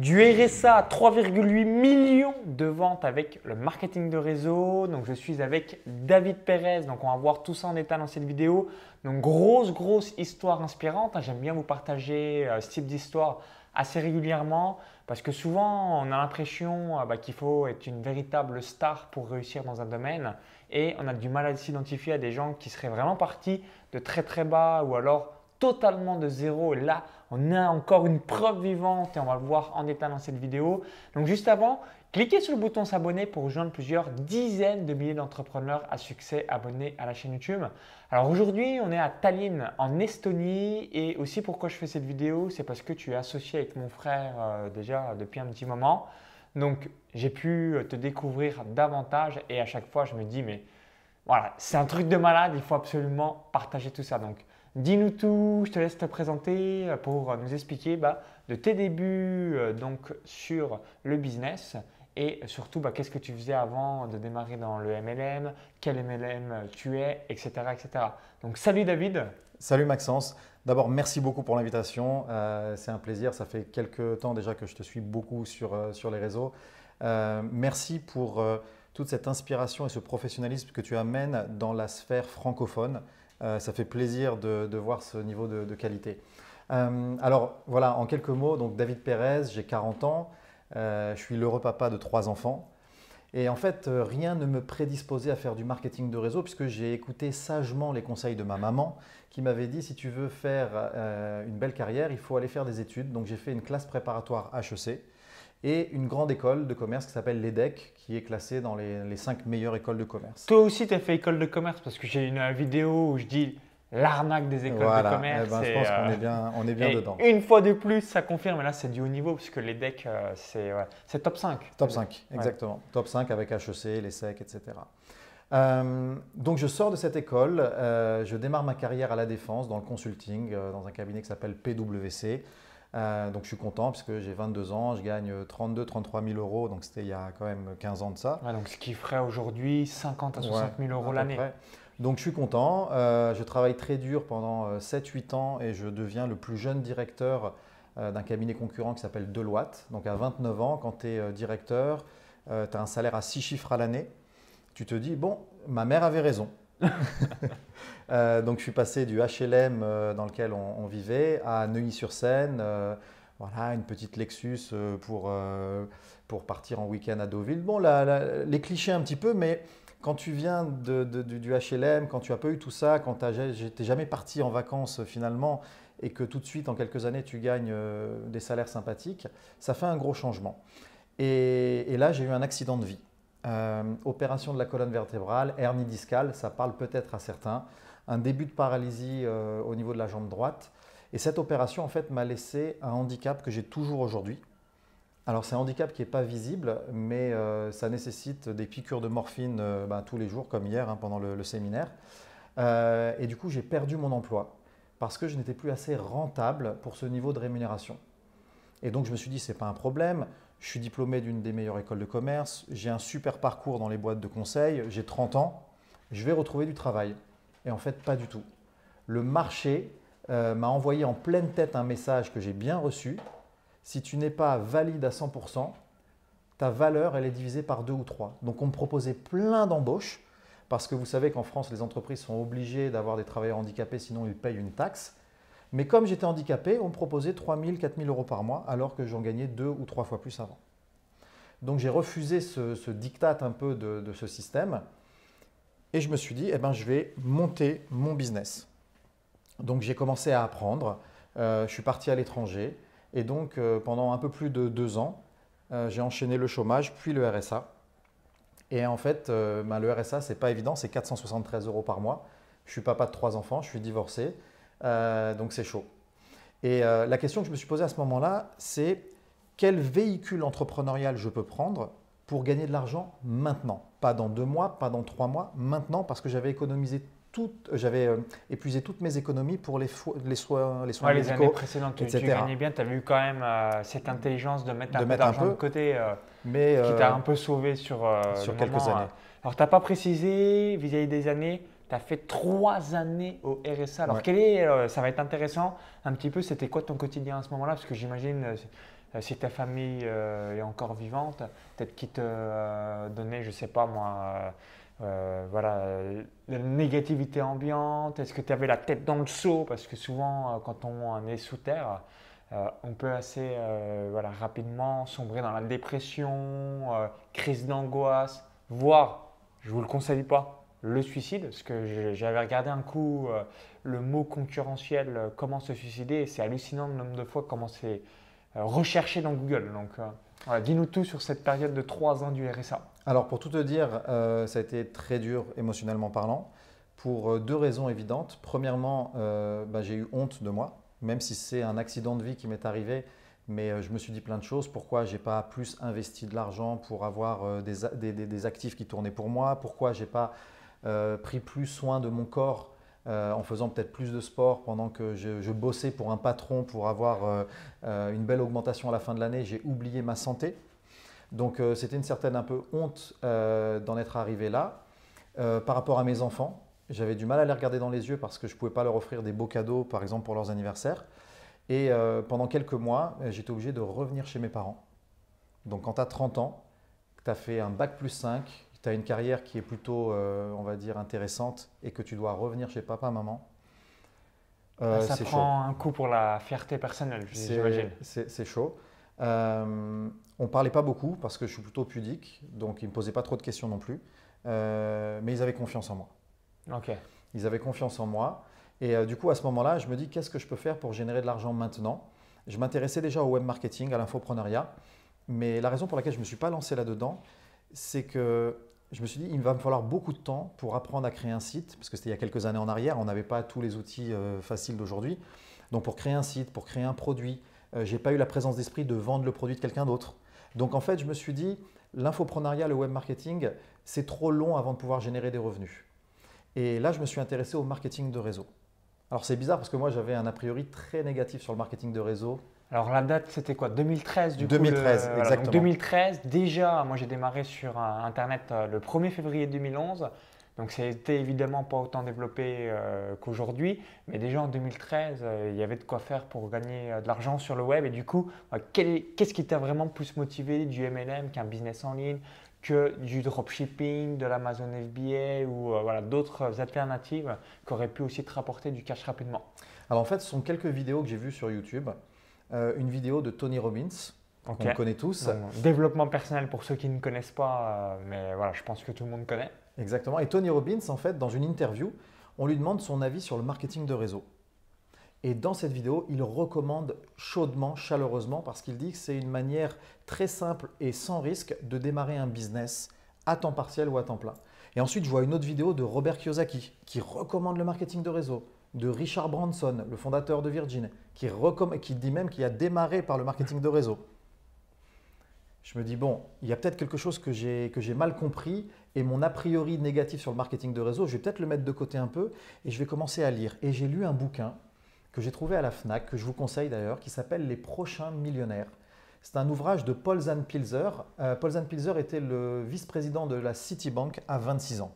Du RSA, 3,8 millions de ventes avec le marketing de réseau. Donc je suis avec David Perez. Donc on va voir tout ça en détail dans cette vidéo. Donc grosse, grosse histoire inspirante. J'aime bien vous partager euh, ce type d'histoire assez régulièrement parce que souvent on a l'impression euh, bah, qu'il faut être une véritable star pour réussir dans un domaine et on a du mal à s'identifier à des gens qui seraient vraiment partis de très très bas ou alors totalement de zéro. Et là, on a encore une preuve vivante et on va le voir en détail dans cette vidéo. Donc juste avant, cliquez sur le bouton s'abonner pour rejoindre plusieurs dizaines de milliers d'entrepreneurs à succès abonnés à la chaîne YouTube. Alors aujourd'hui, on est à Tallinn en Estonie et aussi pourquoi je fais cette vidéo, c'est parce que tu es associé avec mon frère euh, déjà depuis un petit moment. Donc j'ai pu te découvrir davantage et à chaque fois je me dis mais voilà, c'est un truc de malade, il faut absolument partager tout ça. Donc Dis-nous tout, je te laisse te présenter euh, pour nous expliquer bah, de tes débuts euh, donc, sur le business et surtout bah, qu'est-ce que tu faisais avant de démarrer dans le MLM, quel MLM tu es, etc. etc. Donc salut David. Salut Maxence. D'abord, merci beaucoup pour l'invitation. Euh, c'est un plaisir. Ça fait quelques temps déjà que je te suis beaucoup sur, sur les réseaux. merci pour toute cette inspiration et ce professionnalisme que tu amènes dans la sphère francophone. Euh, ça fait plaisir de, voir ce niveau de, qualité. Euh, alors voilà, en quelques mots, donc David Pérez, j'ai 40 ans, euh, je suis l'heureux papa de trois enfants. Et en fait, rien ne me prédisposait à faire du marketing de réseau puisque j'ai écouté sagement les conseils de ma maman qui m'avait dit si tu veux faire une belle carrière, il faut aller faire des études. Donc j'ai fait une classe préparatoire HEC et une grande école de commerce qui s'appelle l'EDEC, qui est classée dans les, les 5 meilleures écoles de commerce. Toi aussi, tu as fait école de commerce parce que j'ai une vidéo où je dis l'arnaque des écoles de commerce. Eh ben, je pense qu'on est bien, on est bien dedans. Une fois de plus, ça confirme, et là c'est du haut niveau puisque l'EDEC, euh, c'est top 5. Top 5, exactement. Top 5 avec HEC, les SEC, etc. Euh, donc je sors de cette école, euh, je démarre ma carrière à la défense dans le consulting, dans un cabinet qui s'appelle PwC. Euh, donc je suis content parce que j'ai 22 ans, je gagne 32 33 000 euros, donc c'était il y a quand même 15 ans de ça. donc ce qui ferait aujourd'hui 50 à 60 000 euros l'année. Donc je suis content, euh, je travaille très dur pendant 7-8 euh, ans et je deviens le plus jeune directeur d'un cabinet concurrent qui s'appelle Deloitte. Donc à 29 ans, quand tu es directeur, tu as un salaire à 6 chiffres à l'année, tu te dis, bon, ma mère avait raison. Euh, donc je suis passé du HLM euh, dans lequel on, vivait à Neuilly-sur-Seine. Euh, voilà, une petite Lexus pour, pour partir en week-end à Deauville. Bon, les clichés un petit peu, mais quand tu viens du HLM, quand tu as pas eu tout ça, quand tu jamais parti en vacances finalement, et que tout de suite, en quelques années, tu gagnes des salaires sympathiques, ça fait un gros changement. et là, j'ai eu un accident de vie. Euh, opération de la colonne vertébrale, hernie discale, ça parle peut-être à certains. Un début de paralysie euh, au niveau de la jambe droite. Et cette opération, en fait, m'a laissé un handicap que j'ai toujours aujourd'hui. Alors, c'est un handicap qui n'est pas visible, mais euh, ça nécessite des piqûres de morphine ben, tous les jours, comme hier hein, pendant le, le séminaire. et du coup, j'ai perdu mon emploi parce que je n'étais plus assez rentable pour ce niveau de rémunération. Et donc, je me suis dit, ce n'est pas un problème je suis diplômé d'une des meilleures écoles de commerce, j'ai un super parcours dans les boîtes de conseil, j'ai 30 ans, je vais retrouver du travail. Et en fait, pas du tout. Le marché euh, m'a envoyé en pleine tête un message que j'ai bien reçu. Si tu n'es pas valide à 100%, ta valeur, elle est divisée par deux ou trois. Donc on me proposait plein d'embauches, parce que vous savez qu'en France, les entreprises sont obligées d'avoir des travailleurs handicapés, sinon ils payent une taxe. Mais comme j'étais handicapé, on me proposait 3 000, 4 000 euros par mois, alors que j'en gagnais deux ou trois fois plus avant. Donc j'ai refusé ce, diktat un peu de, ce système et je me suis dit, eh ben, je vais monter mon business. Donc j'ai commencé à apprendre, euh, je suis parti à l'étranger et donc euh, pendant un peu plus de deux ans, euh, j'ai enchaîné le chômage puis le RSA. Et en fait, ben, le RSA, c'est pas évident, c'est 473 euros par mois. Je suis papa de trois enfants, je suis divorcé. Euh, donc c'est chaud. Et euh, la question que je me suis posée à ce moment-là, c'est quel véhicule entrepreneurial je peux prendre pour gagner de l'argent maintenant? Pas dans deux mois, pas dans trois mois, maintenant parce que j'avais économisé toutes, j'avais euh, épuisé toutes mes économies pour les, les soins, les soins Les années précédentes, tu, gagnais bien, tu avais eu quand même cette intelligence de mettre un peu d'argent de côté, mais, qui t'a un peu sauvé sur, sur quelques années. Alors, tu n'as pas précisé vis-à-vis des années, tu as fait trois années au RSA. Alors, quel est, euh, ça va être intéressant un petit peu, c'était quoi ton quotidien à ce moment-là? Parce que j'imagine, euh, si ta famille est encore vivante, peut-être qu'ils te donnaient, je ne sais pas moi, voilà, la négativité ambiante. Est-ce que tu avais la tête dans le seau? Parce que souvent, quand on est sous terre, on peut assez voilà, rapidement sombrer dans la dépression, crise d'angoisse, voire, je ne vous le conseille pas, le suicide, parce que j'avais regardé un coup euh, le mot concurrentiel, euh, comment se suicider, c'est hallucinant le nombre de fois comment c'est euh, recherché dans Google. Donc, dis-nous tout sur cette période de trois ans du RSA. Alors, pour tout te dire, ça a été très dur émotionnellement parlant, pour deux raisons évidentes. Premièrement, bah, j'ai eu honte de moi, même si c'est un accident de vie qui m'est arrivé. Mais je me suis dit plein de choses. Pourquoi j'ai pas plus investi de l'argent pour avoir des, des, des, actifs qui tournaient pour moi? Pourquoi j'ai pas pris plus soin de mon corps euh, en faisant peut-être plus de sport pendant que je, bossais pour un patron pour avoir euh, une belle augmentation à la fin de l'année, j'ai oublié ma santé. Donc c'était une certaine un peu honte d'en être arrivé là. par rapport à mes enfants, j'avais du mal à les regarder dans les yeux parce que je ne pouvais pas leur offrir des beaux cadeaux, par exemple pour leurs anniversaires. Et pendant quelques mois, j'étais obligé de revenir chez mes parents. Donc quand tu as 30 ans, tu as fait un bac plus 5, tu as une carrière qui est plutôt, euh, on va dire, intéressante et que tu dois revenir chez papa, maman, euh, ça prend un coup pour la fierté personnelle, j'imagine. C'est chaud. Euh, on ne parlait pas beaucoup parce que je suis plutôt pudique, donc ils ne me posaient pas trop de questions non plus. mais ils avaient confiance en moi. Ok. Ils avaient confiance en moi. Et du coup, à ce moment-là, je me dis qu'est-ce que je peux faire pour générer de l'argent maintenant? Je m'intéressais déjà au web marketing, à l'infoprenariat. Mais la raison pour laquelle je ne me suis pas lancé là-dedans, c'est que je me suis dit, il va me falloir beaucoup de temps pour apprendre à créer un site, parce que c'était il y a quelques années en arrière, on n'avait pas tous les outils euh, faciles d'aujourd'hui. Donc pour créer un site, pour créer un produit, euh, je n'ai pas eu la présence d'esprit de vendre le produit de quelqu'un d'autre. Donc en fait, je me suis dit, l'infoprenariat, le web marketing, c'est trop long avant de pouvoir générer des revenus. Et là, je me suis intéressé au marketing de réseau. Alors c'est bizarre parce que moi, j'avais un a priori très négatif sur le marketing de réseau. Alors la date, c'était quoi? 2013 du 2013, coup 2013, exactement. 2013, déjà, moi j'ai démarré sur Internet euh, le 1er février 2011. Donc ça n'était évidemment pas autant développé euh, qu'aujourd'hui, mais déjà en 2013, euh, il y avait de quoi faire pour gagner de l'argent sur le web. Et du coup, qu'est-ce qui t'a vraiment plus motivé? Du MLM qu'un business en ligne, que du dropshipping, de l'Amazon FBA ou voilà, d'autres alternatives qui auraient pu aussi te rapporter du cash rapidement? Alors en fait, ce sont quelques vidéos que j'ai vues sur YouTube. Euh, une vidéo de Tony Robbins, qu'on connaît tous. développement personnel pour ceux qui ne connaissent pas, euh, mais voilà, je pense que tout le monde connaît. Exactement. Et Tony Robbins, en fait, dans une interview, on lui demande son avis sur le marketing de réseau. Et dans cette vidéo, il recommande chaudement, chaleureusement, parce qu'il dit que c'est une manière très simple et sans risque de démarrer un business à temps partiel ou à temps plein. Et ensuite, je vois une autre vidéo de Robert Kiyosaki qui recommande le marketing de réseau de Richard Branson, le fondateur de Virgin, qui, qui dit même qu'il a démarré par le marketing de réseau. Je me dis, bon, il y a peut-être quelque chose que j'ai mal compris et mon a priori négatif sur le marketing de réseau, je vais peut-être le mettre de côté un peu et je vais commencer à lire. Et j'ai lu un bouquin que j'ai trouvé à la FNAC, que je vous conseille d'ailleurs, qui s'appelle Les prochains millionnaires. C'est un ouvrage de Paul Zanpilzer. Euh, Paul Zanpilzer était le vice-président de la Citibank à 26 ans.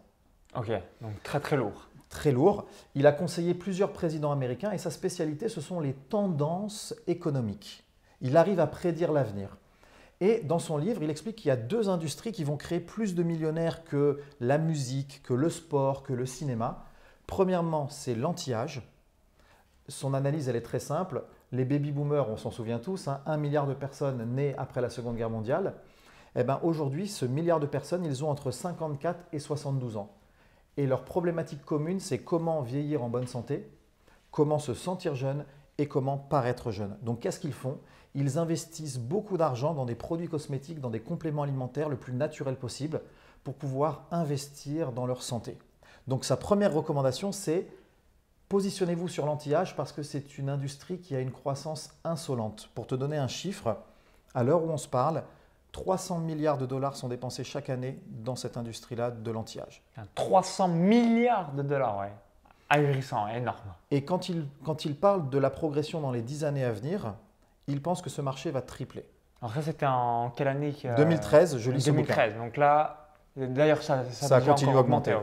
Ok, donc très très lourd très lourd. Il a conseillé plusieurs présidents américains et sa spécialité, ce sont les tendances économiques. Il arrive à prédire l'avenir. Et dans son livre, il explique qu'il y a deux industries qui vont créer plus de millionnaires que la musique, que le sport, que le cinéma. Premièrement, c'est l'anti-âge. Son analyse, elle est très simple. Les baby-boomers, on s'en souvient tous, hein, un milliard de personnes nées après la Seconde Guerre mondiale. Eh ben, Aujourd'hui, ce milliard de personnes, ils ont entre 54 et 72 ans. Et leur problématique commune, c'est comment vieillir en bonne santé, comment se sentir jeune et comment paraître jeune. Donc qu'est-ce qu'ils font? Ils investissent beaucoup d'argent dans des produits cosmétiques, dans des compléments alimentaires le plus naturel possible pour pouvoir investir dans leur santé. Donc sa première recommandation, c'est positionnez-vous sur l'anti-âge parce que c'est une industrie qui a une croissance insolente. Pour te donner un chiffre, à l'heure où on se parle, 300 milliards de dollars sont dépensés chaque année dans cette industrie-là de l'anti-âge. 300 milliards de dollars, ouais. Ahurissant, énorme. Et quand il, quand il parle de la progression dans les 10 années à venir, il pense que ce marché va tripler. Alors ça, c'était en quelle année 2013, je lis 2013, donc là, d'ailleurs, ça, ça, continue à augmenter.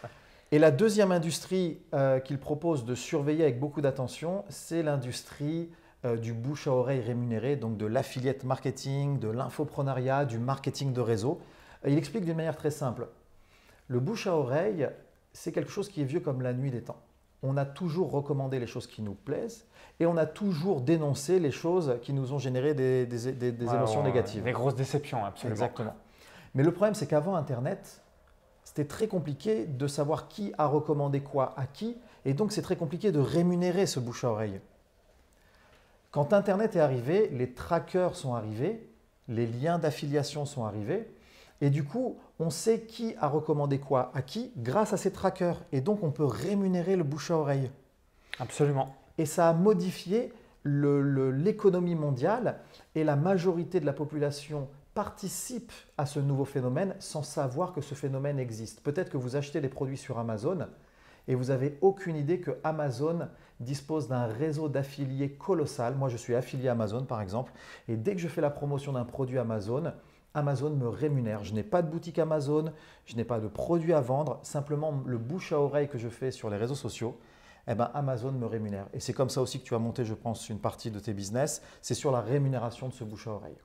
Et la deuxième industrie euh, qu'il propose de surveiller avec beaucoup d'attention, c'est l'industrie euh, du bouche à oreille rémunéré, donc de l'affiliate marketing, de l'infoprenariat, du marketing de réseau. il explique d'une manière très simple. Le bouche à oreille, c'est quelque chose qui est vieux comme la nuit des temps. On a toujours recommandé les choses qui nous plaisent et on a toujours dénoncé les choses qui nous ont généré des, émotions négatives. Des grosses déceptions, absolument. Exactement. Mais le problème, c'est qu'avant Internet, c'était très compliqué de savoir qui a recommandé quoi à qui, et donc c'est très compliqué de rémunérer ce bouche à oreille. Quand Internet est arrivé, les trackers sont arrivés, les liens d'affiliation sont arrivés, et du coup, on sait qui a recommandé quoi à qui grâce à ces trackers, et donc on peut rémunérer le bouche à oreille. Absolument. Et ça a modifié l'économie mondiale, et la majorité de la population participe à ce nouveau phénomène sans savoir que ce phénomène existe. Peut-être que vous achetez des produits sur Amazon et vous n'avez aucune idée que Amazon dispose d'un réseau d'affiliés colossal. Moi, je suis affilié Amazon, par exemple, et dès que je fais la promotion d'un produit Amazon, Amazon me rémunère. Je n'ai pas de boutique Amazon, je n'ai pas de produit à vendre, simplement le bouche à oreille que je fais sur les réseaux sociaux, eh ben Amazon me rémunère. Et c'est comme ça aussi que tu as monté, je pense, une partie de tes business, c'est sur la rémunération de ce bouche à oreille.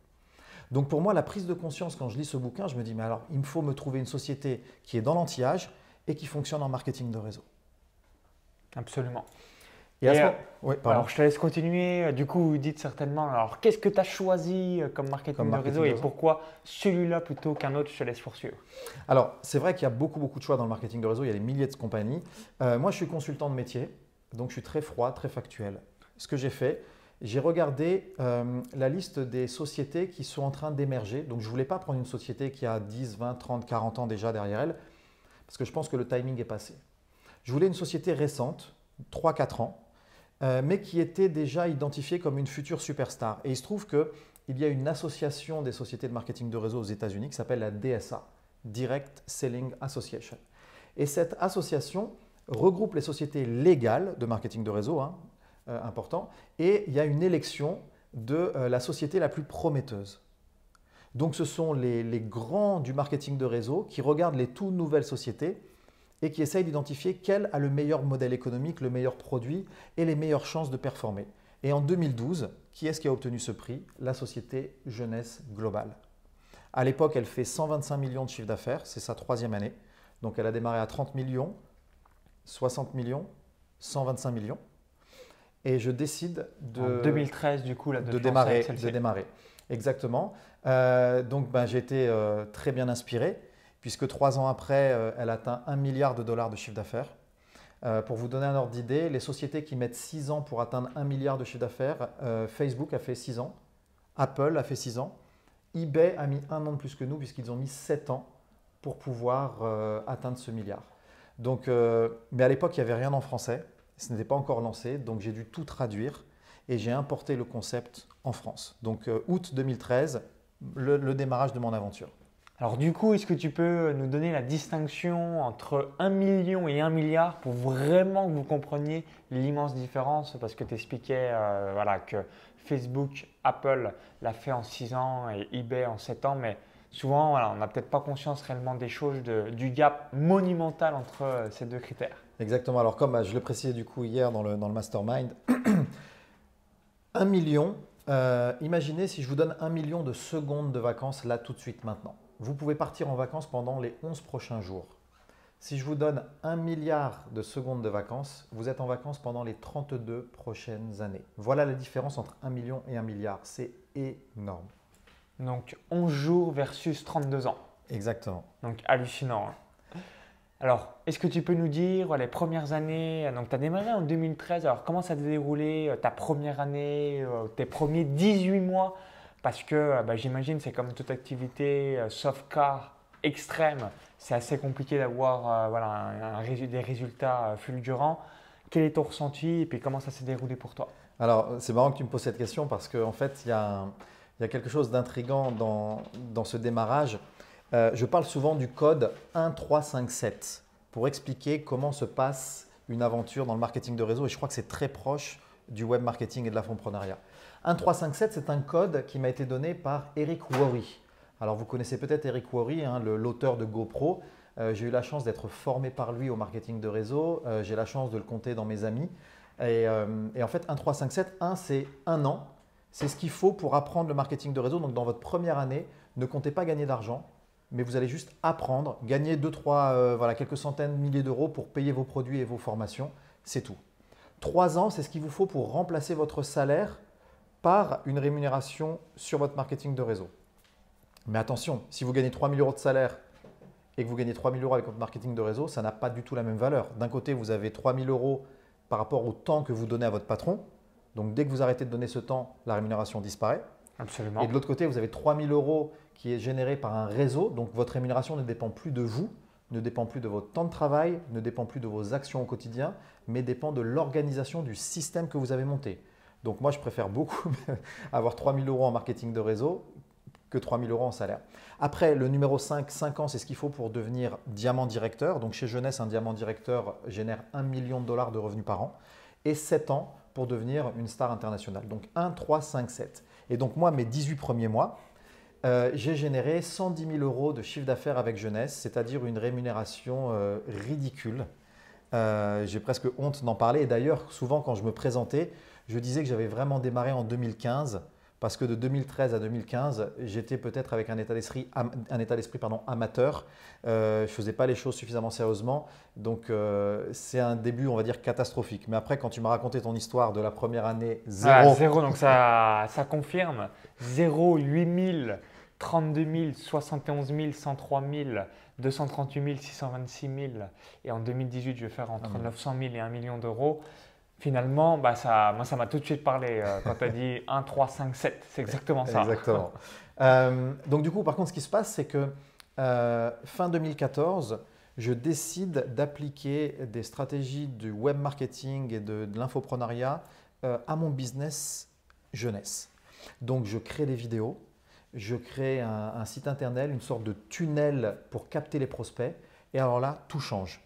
Donc pour moi, la prise de conscience quand je lis ce bouquin, je me dis, mais alors, il me faut me trouver une société qui est dans l'anti-âge et qui fonctionne en marketing de réseau. Absolument. Et, euh, alors, je te laisse continuer. Du coup, vous dites certainement, alors, qu'est-ce que tu as choisi euh, comme marketing, de réseau et pourquoi celui-là plutôt qu'un autre Je te laisse poursuivre? Alors, c'est vrai qu'il y a beaucoup, beaucoup de choix dans le marketing de réseau. Il y a des milliers de compagnies. Euh, moi, je suis consultant de métier, donc je suis très froid, très factuel. Ce que j'ai fait, j'ai regardé la liste des sociétés qui sont en train d'émerger. Donc, je ne voulais pas prendre une société qui a 10, 20, 30, 40 ans déjà derrière elle, parce que je pense que le timing est passé. Je voulais une société récente, 3-4 ans, euh, mais qui était déjà identifiée comme une future superstar. Et il se trouve qu'il y a une association des sociétés de marketing de réseau aux États-Unis qui s'appelle la DSA, Direct Selling Association. Et cette association regroupe les sociétés légales de marketing de réseau, hein, euh, important, et il y a une élection de euh, la société la plus prometteuse. Donc ce sont les, les grands du marketing de réseau qui regardent les toutes nouvelles sociétés et qui essaye d'identifier quel a le meilleur modèle économique, le meilleur produit et les meilleures chances de performer. Et en 2012, qui est-ce qui a obtenu ce prix? La société Jeunesse Globale. À l'époque, elle fait 125 millions de chiffre d'affaires, c'est sa troisième année. Donc elle a démarré à 30 millions, 60 millions, 125 millions. Et je décide de. En 2013, du coup, là, de, démarrer, de démarrer. Exactement. Euh, donc ben, j'ai été euh, très bien inspiré puisque trois ans après, euh, elle atteint un milliard de dollars de chiffre d'affaires. Euh, pour vous donner un ordre d'idée, les sociétés qui mettent six ans pour atteindre un milliard de chiffre d'affaires, euh, Facebook a fait six ans, Apple a fait six ans, eBay a mis un an de plus que nous puisqu'ils ont mis sept ans pour pouvoir atteindre ce milliard. Donc, mais à l'époque, il n'y avait rien en français, ce n'était pas encore lancé, donc j'ai dû tout traduire et j'ai importé le concept en France. Donc août 2013, le démarrage de mon aventure. Alors du coup, est-ce que tu peux nous donner la distinction entre 1 million et 1 milliard pour vraiment que vous compreniez l'immense différence? Parce que tu expliquais euh, voilà, que Facebook, Apple l'a fait en 6 ans et eBay en 7 ans, mais souvent on n'a peut-être pas conscience réellement des choses, du gap monumental entre euh, ces deux critères. Exactement, alors comme euh, je le précisais du coup hier dans le, mastermind, 1 million, imaginez si je vous donne 1 million de secondes de vacances là tout de suite maintenant vous pouvez partir en vacances pendant les 11 prochains jours. Si je vous donne un milliard de secondes de vacances, vous êtes en vacances pendant les 32 prochaines années. Voilà la différence entre 1 million et 1 milliard. C'est énorme. Donc 11 jours versus 32 ans. Exactement. Donc hallucinant. Hein. Alors, est-ce que tu peux nous dire les premières années Donc, tu as démarré en 2013. Alors, comment ça s'est déroulé euh, ta première année, euh, tes premiers 18 mois parce que euh, bah, j'imagine c'est comme toute activité euh, soft car extrême, c'est assez compliqué d'avoir euh, voilà, des résultats fulgurants. Quel est ton ressenti et puis comment ça s'est déroulé pour toi? Alors c'est marrant que tu me poses cette question parce qu'en fait il y, a quelque chose d'intrigant dans, ce démarrage. je parle souvent du code 1357 pour expliquer comment se passe une aventure dans le marketing de réseau et je crois que c'est très proche du web marketing et de l'infoprenariat. 1357, c'est un code qui m'a été donné par Eric Worry. Alors vous connaissez peut-être Eric Worry, hein, l'auteur de GoPro. Euh, j'ai eu la chance d'être formé par lui au marketing de réseau. Euh, j'ai la chance de le compter dans mes amis. Et, euh, en fait, 1, 3, 5, 7, 1, c'est un an. C'est ce qu'il faut pour apprendre le marketing de réseau. Donc, dans votre première année, ne comptez pas gagner d'argent, mais vous allez juste apprendre, gagner 2, 3, euh, voilà, quelques centaines, milliers d'euros pour payer vos produits et vos formations. C'est tout. Trois ans, c'est ce qu'il vous faut pour remplacer votre salaire par une rémunération sur votre marketing de réseau. Mais attention, si vous gagnez 3 000 euros de salaire et que vous gagnez 3 000 euros avec votre marketing de réseau, ça n'a pas du tout la même valeur. D'un côté, vous avez 3 000 euros par rapport au temps que vous donnez à votre patron. Donc dès que vous arrêtez de donner ce temps, la rémunération disparaît. Absolument. Et de l'autre côté, vous avez 3 000 euros qui est généré par un réseau. Donc votre rémunération ne dépend plus de vous, ne dépend plus de votre temps de travail, ne dépend plus de vos actions au quotidien, mais dépend de l'organisation du système que vous avez monté. Donc moi, je préfère beaucoup avoir 3 000 euros en marketing de réseau que 3 000 euros en salaire. Après, le numéro 5, 5 ans, c'est ce qu'il faut pour devenir diamant directeur. Donc chez Jeunesse, un diamant directeur génère 1 million de dollars de revenus par an. Et 7 ans pour devenir une star internationale. Donc 1, 3, 5, 7. Et donc moi, mes 18 premiers mois, euh, j'ai généré 110 000 euros de chiffre d'affaires avec Jeunesse, c'est-à-dire une rémunération euh, ridicule. Euh, j'ai presque honte d'en parler. Et d'ailleurs, souvent quand je me présentais, je disais que j'avais vraiment démarré en 2015 parce que de 2013 à 2015, j'étais peut-être avec un état d'esprit, un état d'esprit pardon, amateur. Euh, je ne faisais pas les choses suffisamment sérieusement. Donc, euh, c'est un début, on va dire, catastrophique. Mais après, quand tu m'as raconté ton histoire de la première année, zéro. Ah, zéro, donc ça, ça confirme. 0, 8 000, 32 000, 71 000, 103 000, 238 000, 626 000. Et en 2018, je vais faire entre 900 000 et 1 million d'euros. Finalement, bah ça, moi, ça m'a tout de suite parlé euh, quand tu as dit 1, 3, 5, 7. C'est exactement ça. Exactement. Euh, donc, du coup, par contre, ce qui se passe, c'est que euh, fin 2014, je décide d'appliquer des stratégies du web marketing et de, l'infoprenariat à mon business jeunesse. Donc, je crée des vidéos, je crée un, un site internet, une sorte de tunnel pour capter les prospects. Et alors là, tout change.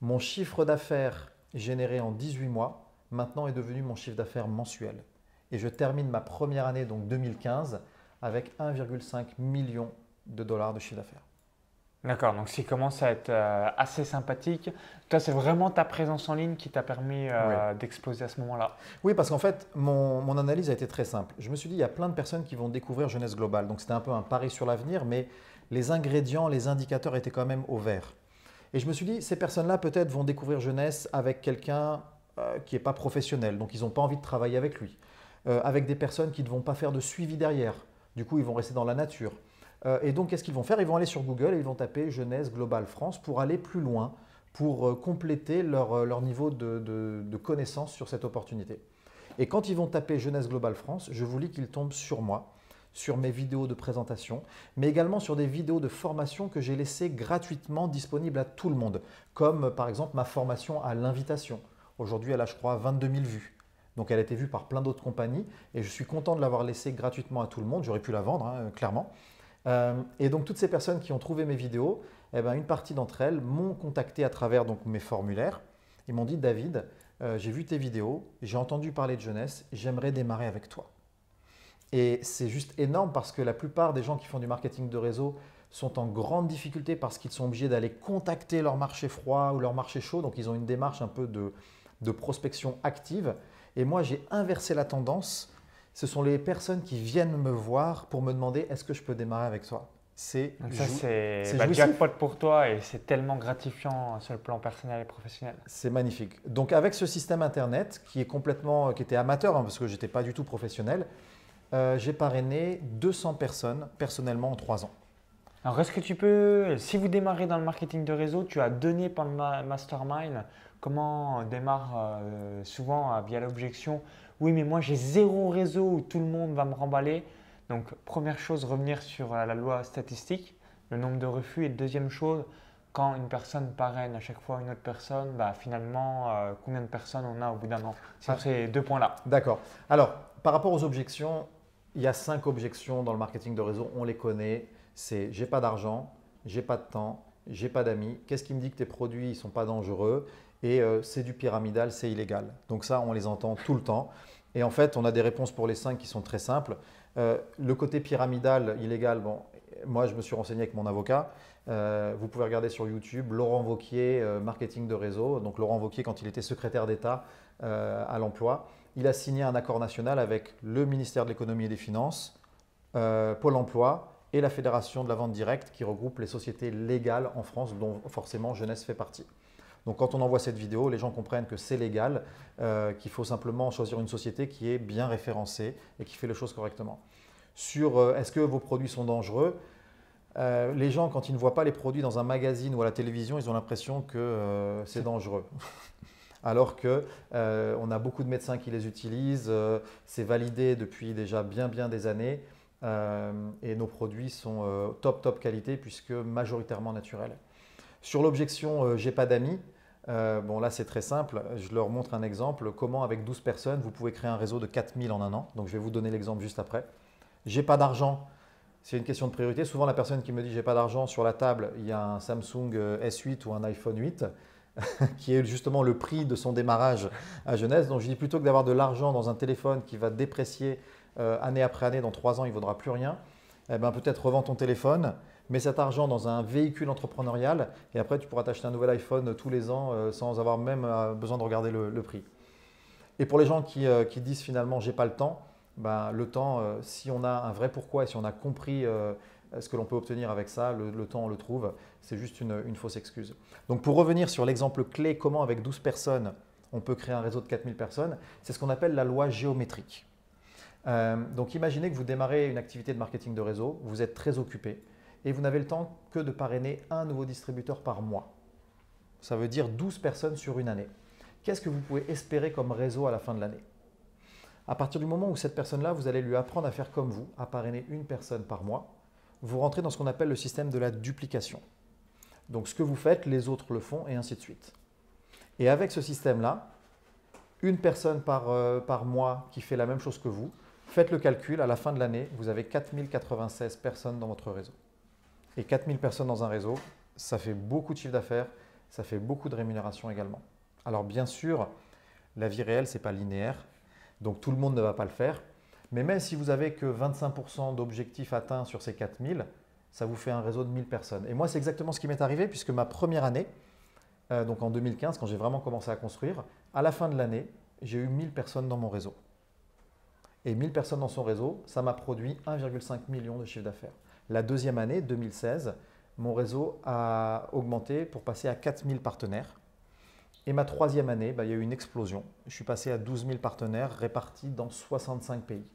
Mon chiffre d'affaires généré en 18 mois maintenant est devenu mon chiffre d'affaires mensuel. Et je termine ma première année, donc 2015, avec 1,5 million de dollars de chiffre d'affaires. D'accord, donc ça commence à être euh, assez sympathique. Toi, c'est vraiment ta présence en ligne qui t'a permis euh, d'exploser à ce moment-là? Oui, parce qu'en fait, mon, mon, analyse a été très simple. Je me suis dit, il y a plein de personnes qui vont découvrir Jeunesse Globale. Donc c'était un peu un pari sur l'avenir, mais les ingrédients, les indicateurs étaient quand même au vert. Et je me suis dit, ces personnes-là peut-être vont découvrir Jeunesse avec quelqu'un euh, qui n'est pas professionnel, donc ils n'ont pas envie de travailler avec lui, euh, avec des personnes qui ne vont pas faire de suivi derrière, du coup ils vont rester dans la nature. Euh, et donc qu'est-ce qu'ils vont faire? Ils vont aller sur Google et ils vont taper Jeunesse Global France pour aller plus loin, pour compléter leur, leur niveau de, de, de, connaissance sur cette opportunité. Et quand ils vont taper Jeunesse Global France, je vous lis qu'ils tombent sur moi, sur mes vidéos de présentation, mais également sur des vidéos de formation que j'ai laissées gratuitement disponibles à tout le monde, comme par exemple ma formation à l'invitation Aujourd'hui, elle a, je crois, 22 000 vues. Donc elle a été vue par plein d'autres compagnies et je suis content de l'avoir laissée gratuitement à tout le monde. J'aurais pu la vendre, hein, clairement. Euh, et donc toutes ces personnes qui ont trouvé mes vidéos, eh ben, une partie d'entre elles m'ont contacté à travers donc, mes formulaires. Ils m'ont dit David, euh, j'ai vu tes vidéos, j'ai entendu parler de jeunesse, j'aimerais démarrer avec toi. Et c'est juste énorme parce que la plupart des gens qui font du marketing de réseau sont en grande difficulté parce qu'ils sont obligés d'aller contacter leur marché froid ou leur marché chaud. Donc ils ont une démarche un peu de, de prospection active. Et moi, j'ai inversé la tendance. Ce sont les personnes qui viennent me voir pour me demander est-ce que je peux démarrer avec toi? C'est ça, c'est bah, jackpot pour toi et c'est tellement gratifiant sur le plan personnel et professionnel. C'est magnifique. Donc avec ce système internet qui est complètement, qui était amateur hein, parce que j'étais pas du tout professionnel, euh, j'ai parrainé 200 personnes personnellement en trois ans. Alors est-ce que tu peux, si vous démarrez dans le marketing de réseau, tu as donné pendant le mastermind Comment on démarre euh, souvent euh, via l'objection Oui, mais moi j'ai zéro réseau où tout le monde va me remballer. Donc, première chose, revenir sur euh, la loi statistique, le nombre de refus. Et deuxième chose, quand une personne parraine à chaque fois une autre personne, bah, finalement, combien de personnes on a au bout d'un an? Sur ah. ces deux points-là. D'accord. Alors, par rapport aux objections, il y a cinq objections dans le marketing de réseau. On les connaît. C'est j'ai pas d'argent, j'ai pas de temps, j'ai pas d'amis. Qu'est-ce qui me dit que tes produits ne sont pas dangereux? Et euh, c'est du pyramidal, c'est illégal. Donc ça, on les entend tout le temps. Et en fait, on a des réponses pour les cinq qui sont très simples. Euh, le côté pyramidal, illégal, bon, moi, je me suis renseigné avec mon avocat. Euh, vous pouvez regarder sur YouTube Laurent Vauquier, marketing de réseau. Donc Laurent Vauquier, quand il était secrétaire d'État à l'emploi, il a signé un accord national avec le ministère de l'économie et des finances, Pôle emploi et la Fédération de la vente directe qui regroupe les sociétés légales en France, dont forcément Jeunesse fait partie. Donc quand on envoie cette vidéo, les gens comprennent que c'est légal, qu'il faut simplement choisir une société qui est bien référencée et qui fait les choses correctement sur euh, est-ce que vos produits sont dangereux? Euh, les gens, quand ils ne voient pas les produits dans un magazine ou à la télévision, ils ont l'impression que euh, c'est dangereux. Alors que on a beaucoup de médecins qui les utilisent, c'est validé depuis déjà bien bien des années et nos produits sont top top qualité puisque majoritairement naturels. Sur l'objection j'ai pas d'amis, bon là c'est très simple, je leur montre un exemple, comment avec 12 personnes vous pouvez créer un réseau de 4000 en un an. Donc je vais vous donner l'exemple juste après j'ai pas d'argent, c'est une question de priorité. Souvent, la personne qui me dit j'ai pas d'argent sur la table, il y a un Samsung euh, S8 ou un iPhone 8 qui est justement le prix de son démarrage à Genèse. Donc je dis plutôt que d'avoir de l'argent dans un téléphone qui va déprécier euh, année après année, dans trois ans, il ne vaudra plus rien. Eh ben, peut-être revends ton téléphone, mets cet argent dans un véhicule entrepreneurial et après tu pourras t'acheter un nouvel iPhone tous les ans euh, sans avoir même besoin de regarder le, prix. Et pour les gens qui, qui disent finalement j'ai pas le temps, ben, le temps, euh, si on a un vrai pourquoi et si on a compris euh, ce que l'on peut obtenir avec ça, le, temps on le trouve, c'est juste une, fausse excuse. Donc pour revenir sur l'exemple clé, comment avec 12 personnes on peut créer un réseau de 4000 personnes, c'est ce qu'on appelle la loi géométrique. Euh, donc imaginez que vous démarrez une activité de marketing de réseau, vous êtes très occupé et vous n'avez le temps que de parrainer un nouveau distributeur par mois. Ça veut dire 12 personnes sur une année. Qu'est-ce que vous pouvez espérer comme réseau à la fin de l'année? À partir du moment où cette personne-là, vous allez lui apprendre à faire comme vous, à parrainer une personne par mois, vous rentrez dans ce qu'on appelle le système de la duplication. Donc ce que vous faites, les autres le font et ainsi de suite. Et avec ce système-là, une personne par, euh, par mois qui fait la même chose que vous, faites le calcul, à la fin de l'année, vous avez 4096 personnes dans votre réseau. Et 4000 personnes dans un réseau, ça fait beaucoup de chiffre d'affaires, ça fait beaucoup de rémunération également. Alors bien sûr, la vie réelle, ce n'est pas linéaire. Donc tout le monde ne va pas le faire. Mais même si vous avez que 25% d'objectifs atteints sur ces 4000, ça vous fait un réseau de 1000 personnes. Et moi, c'est exactement ce qui m'est arrivé puisque ma première année, euh, donc en 2015, quand j'ai vraiment commencé à construire, à la fin de l'année, j'ai eu 1000 personnes dans mon réseau. Et 1000 personnes dans son réseau, ça m'a produit 1,5 million de chiffre d'affaires. La deuxième année, 2016, mon réseau a augmenté pour passer à 4000 partenaires. Et ma troisième année, bah, il y a eu une explosion. Je suis passé à 12 000 partenaires répartis dans 65 pays.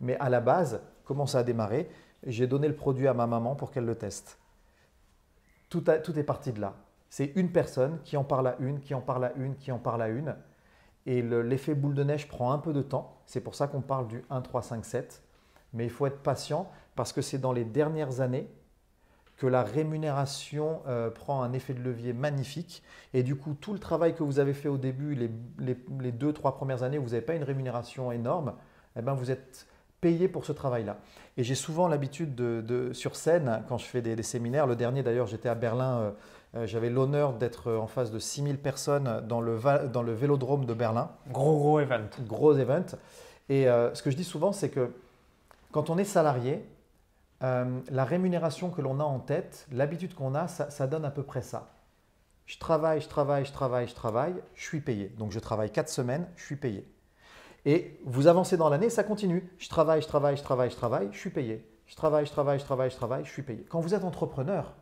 Mais à la base, comment ça a démarré? J'ai donné le produit à ma maman pour qu'elle le teste. Tout, tout est parti de là. C'est une personne qui en parle à une, qui en parle à une, qui en parle à une. Et l'effet boule de neige prend un peu de temps. C'est pour ça qu'on parle du 1, 3, 5, 7. Mais il faut être patient parce que c'est dans les dernières années que la rémunération euh, prend un effet de levier magnifique. Et du coup, tout le travail que vous avez fait au début, les, deux, trois premières années, où vous n'avez pas une rémunération énorme, eh ben, vous êtes payé pour ce travail-là. Et j'ai souvent l'habitude de, sur scène, quand je fais des, séminaires, le dernier d'ailleurs, j'étais à Berlin, euh, euh, j'avais l'honneur d'être en face de 6000 personnes dans le, dans le vélodrome de Berlin. Gros, gros event. Gros event. Et ce que je dis souvent, c'est que quand on est salarié, euh, la rémunération que l'on a en tête, l'habitude qu'on a, ça, donne à peu près ça. Je travaille, je travaille, je travaille, je travaille, je suis payé. Donc je travaille 4 semaines, je suis payé. Et vous avancez dans l'année, ça continue. Je travaille, je travaille, je travaille, je travaille, je suis payé. Je travaille, je travaille, je travaille, je travaille, je suis payé. Quand vous êtes entrepreneur,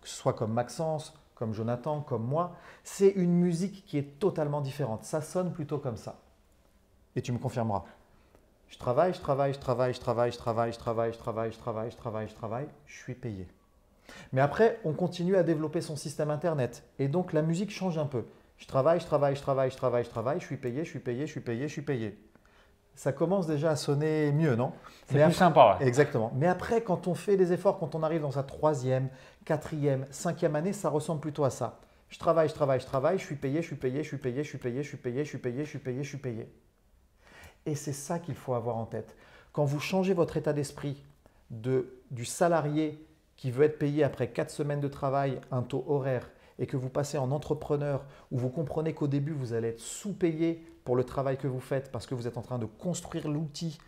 que ce soit comme Maxence, comme Jonathan, comme moi, c'est une musique qui est totalement différente. Ça sonne plutôt comme ça. Et tu me confirmeras. Je travaille, je travaille, je travaille, je travaille, je travaille, je travaille, je travaille, je travaille, je travaille, je travaille, je suis payé. Mais après, on continue à développer son système Internet. Et donc, la musique change un peu. Je travaille, je travaille, je travaille, je travaille, je travaille, je suis payé, je suis payé, je suis payé, je suis payé. Ça commence déjà à sonner mieux, non C'est plus sympa. Exactement. Mais après, quand on fait des efforts, quand on arrive dans sa troisième, quatrième, cinquième année, ça ressemble plutôt à ça. Je travaille, je travaille, je travaille, je suis payé, je suis payé, je suis payé, je suis payé, je suis payé, je suis payé, je suis payé, je suis payé. Et c'est ça qu'il faut avoir en tête. Quand vous changez votre état d'esprit du salarié qui veut être payé après 4 semaines de travail, un taux horaire, et que vous passez en entrepreneur, où vous comprenez qu'au début, vous allez être sous-payé pour le travail que vous faites parce que vous êtes en train de construire l'outil,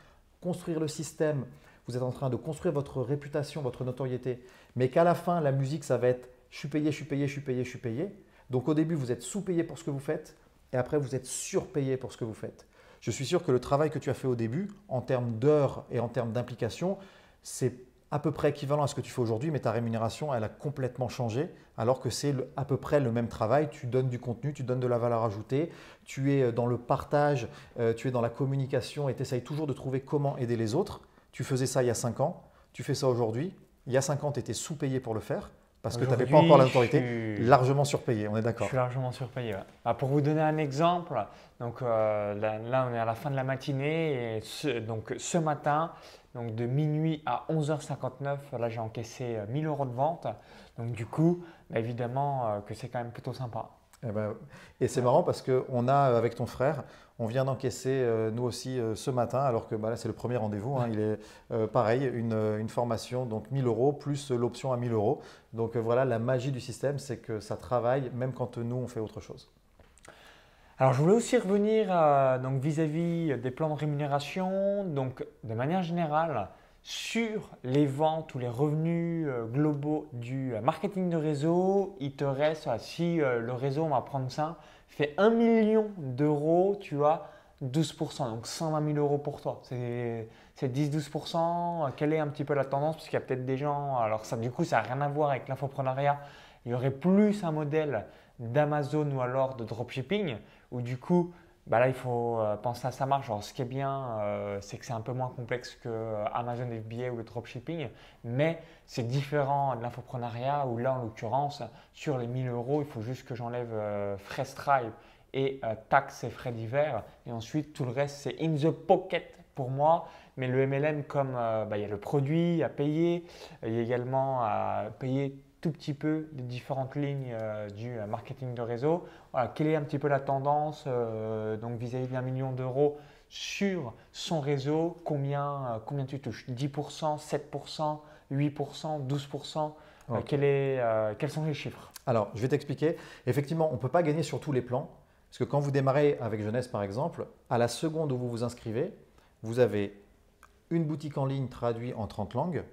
construire le système, vous êtes en train de construire votre réputation, votre notoriété, mais qu'à la fin, la musique, ça va être je suis payé, je suis payé, je suis payé, je suis payé. Donc au début, vous êtes sous-payé pour ce que vous faites, et après, vous êtes surpayé pour ce que vous faites. Je suis sûr que le travail que tu as fait au début, en termes d'heures et en termes d'implication, c'est à peu près équivalent à ce que tu fais aujourd'hui, mais ta rémunération, elle a complètement changé, alors que c'est à peu près le même travail. Tu donnes du contenu, tu donnes de la valeur ajoutée, tu es dans le partage, euh, tu es dans la communication et tu essayes toujours de trouver comment aider les autres. Tu faisais ça il y a 5 ans, tu fais ça aujourd'hui. Il y a 5 ans, tu étais sous-payé pour le faire. Parce que tu n'avais pas encore l'autorité, largement surpayé, on est d'accord. Je suis largement surpayé. Bah, pour vous donner un exemple, donc, euh, là, on est à la fin de la matinée et ce, donc, ce matin, donc de minuit à 11h59, là j'ai encaissé 1000 euh, euros de vente. Donc du coup, bah, évidemment euh, que c'est quand même plutôt sympa. Eh ben, et, c'est marrant parce qu'on a, avec ton frère, on vient d'encaisser euh, nous aussi ce matin, alors que bah, là c'est le premier rendez-vous. Hein. il est pareil, une, formation, donc 1000 euros plus l'option à 1000 euros. Donc voilà, la magie du système, c'est que ça travaille même quand nous on fait autre chose. Alors, je voulais aussi revenir euh, donc vis-à-vis des plans de rémunération. Donc, de manière générale, sur les ventes ou les revenus euh, globaux du euh, marketing de réseau, il te reste, si le réseau, on va prendre ça, fait 1 million d'euros, tu as 12%, donc 120 000 euros pour toi. C'est 10-12%. Quelle est un petit peu la tendance? Parce y a peut-être des gens, alors ça, du coup, ça n'a rien à voir avec l'infoprenariat. Il y aurait plus un modèle d'Amazon ou alors de dropshipping où du coup, bah là, il faut euh, penser à sa marge. Alors, ce qui est bien, euh, c'est que c'est un peu moins complexe que euh, Amazon FBA ou le dropshipping, mais c'est différent de l'infoprenariat où là, en l'occurrence, sur les 1000 euros, il faut juste que j'enlève frais Stripe et taxes et frais divers. Et ensuite, tout le reste, c'est in the pocket pour moi. Mais le MLM, comme bah, il y a le produit à payer, il y a également à payer tout petit peu les différentes lignes euh, du euh, marketing de réseau. quelle est un petit peu la tendance euh, donc vis-à-vis d'un million d'euros sur son réseau? Combien, combien tu touches? 10%, 7%, 8%, 12% Quels sont les chiffres? Alors, je vais t'expliquer. Effectivement, on ne peut pas gagner sur tous les plans. Parce que quand vous démarrez avec Jeunesse, par exemple, à la seconde où vous vous inscrivez, vous avez une boutique en ligne traduite en 30 langues,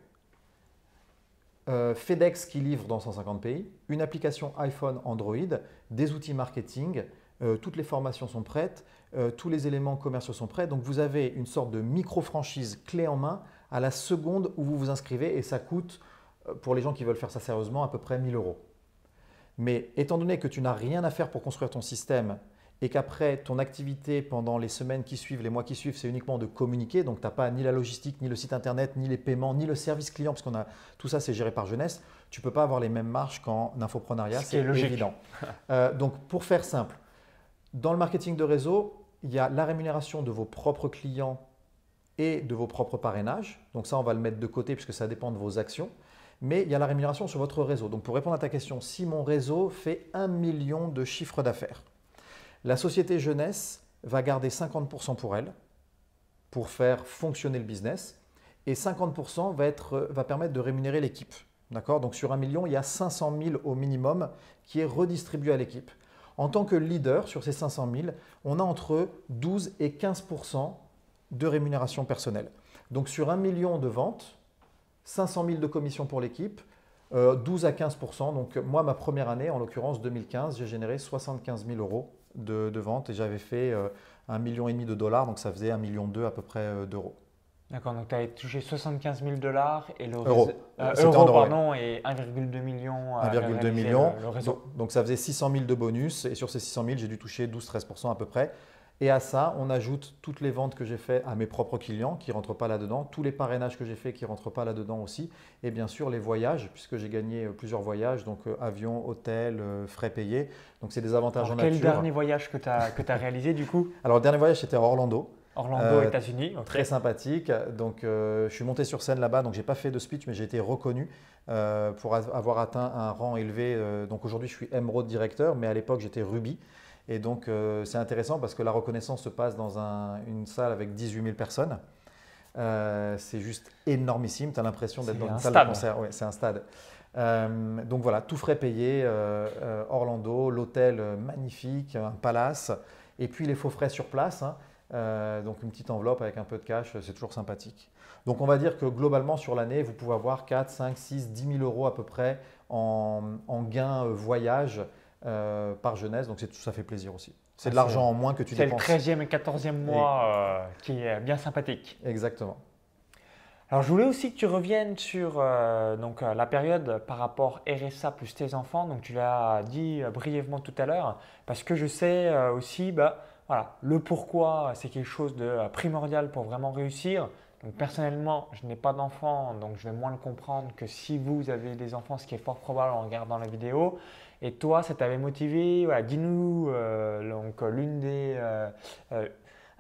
euh, FedEx qui livre dans 150 pays, une application iPhone, Android, des outils marketing, euh, toutes les formations sont prêtes, euh, tous les éléments commerciaux sont prêts. Donc vous avez une sorte de micro-franchise clé en main à la seconde où vous vous inscrivez et ça coûte, pour les gens qui veulent faire ça sérieusement, à peu près 1000 euros. Mais étant donné que tu n'as rien à faire pour construire ton système et qu'après ton activité pendant les semaines qui suivent, les mois qui suivent, c'est uniquement de communiquer, donc tu n'as pas ni la logistique, ni le site internet, ni les paiements, ni le service client, parce qu'on a tout ça c'est géré par jeunesse, tu ne peux pas avoir les mêmes marges qu'en infoprenariat, c'est évident. Euh, donc pour faire simple, dans le marketing de réseau, il y a la rémunération de vos propres clients et de vos propres parrainages. Donc ça, on va le mettre de côté puisque ça dépend de vos actions. Mais il y a la rémunération sur votre réseau. Donc pour répondre à ta question, si mon réseau fait un million de chiffre d'affaires, la société jeunesse va garder 50% pour elle, pour faire fonctionner le business, et 50% va, permettre de rémunérer l'équipe. Donc sur un million, il y a 500 000 au minimum qui est redistribué à l'équipe. En tant que leader sur ces 500 000, on a entre 12 et 15% de rémunération personnelle. Donc sur un million de ventes, 500 000 de commissions pour l'équipe, 12 euh, à 15% Donc moi, ma première année, en l'occurrence 2015, j'ai généré 75 000 euros de, vente et j'avais fait euh, un million et demi de dollars, donc ça faisait un million deux à peu près euh, d'euros. D'accord, donc tu avais touché 75 000 dollars et le euros, euh, pardon, et 1,2 million. 1,2 million. Donc, ça faisait 600 000 de bonus et sur ces 600 000, j'ai dû toucher 12-13% à peu près. Et à ça, on ajoute toutes les ventes que j'ai faites à mes propres clients qui ne rentrent pas là-dedans, tous les parrainages que j'ai faits qui ne rentrent pas là-dedans aussi, et bien sûr les voyages, puisque j'ai gagné euh, plusieurs voyages, donc euh, avion, hôtel, euh, frais payés. Donc c'est des avantages en nature. Quel dernier voyage que tu as, que as réalisé du coup? Alors le dernier voyage c'était à Orlando. Orlando, États-Unis. Très sympathique. Donc, je suis monté sur scène là-bas. Donc, j'ai pas fait de speech, mais j'ai été reconnu pour avoir atteint un rang élevé. donc, aujourd'hui, je suis Emerald directeur, mais à l'époque, j'étais Ruby. Et donc, euh, c'est intéressant parce que la reconnaissance se passe dans une salle avec 18 000 personnes. Euh, c'est juste énormissime. Tu as l'impression d'être dans une salle de concert. Ouais, c'est un stade. Euh, donc voilà, tout frais payé, Orlando, l'hôtel magnifique, un palace, et puis les faux frais sur place. Hein. donc une petite enveloppe avec un peu de cash, c'est toujours sympathique. Donc on va dire que globalement sur l'année, vous pouvez avoir 4, 5, 6, 10 000 euros à peu près en, en gains voyage euh, par jeunesse. Donc ça fait plaisir aussi. C'est Ah, de l'argent en moins que tu C'est le dépenses. 13e et 14e mois euh, qui est bien sympathique. Exactement. Alors je voulais aussi que tu reviennes sur euh, donc, la période par rapport RSA plus tes enfants. Donc tu l'as dit brièvement tout à l'heure parce que je sais aussi bah, voilà, le pourquoi c'est quelque chose de primordial pour vraiment réussir. Donc personnellement, je n'ai pas d'enfants, donc je vais moins le comprendre que si vous avez des enfants, ce qui est fort probable en regardant la vidéo. Et toi, ça t'avait motivé voilà, Dis-nous, euh, donc euh, l'une des, euh,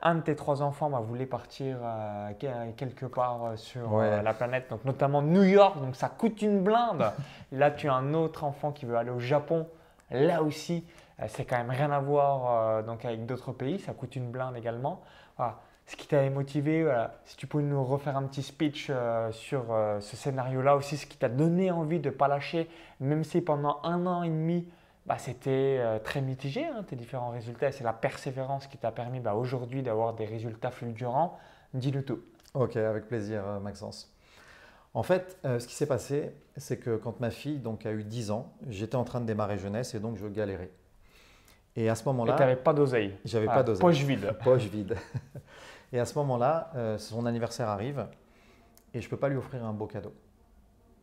un de tes trois enfants bah, voulait partir euh, que- quelque part sur Ouais. la planète, donc notamment New York, donc ça coûte une blinde. Là, tu as un autre enfant qui veut aller au Japon. Là aussi, c'est quand même rien à voir donc avec d'autres pays, ça coûte une blinde également. Voilà. Ce qui t'avait motivé, voilà, si tu pouvais nous refaire un petit speech euh, sur euh, ce scénario-là aussi, ce qui t'a donné envie de ne pas lâcher, même si pendant un an et demi, bah, c'était euh, très mitigé, hein, tes différents résultats, c'est la persévérance qui t'a permis bah, aujourd'hui d'avoir des résultats fulgurants. Dis-le tout. Ok, avec plaisir, Maxence. En fait, ce qui s'est passé, c'est que quand ma fille donc, a eu 10 ans, j'étais en train de démarrer jeunesse et donc je galérais. Et à ce Et tu moment-là, n'avais pas d'oseille. j'avais Voilà, pas d'oseille. Poche vide. poche vide. Et à ce moment-là, euh, son anniversaire arrive et je ne peux pas lui offrir un beau cadeau.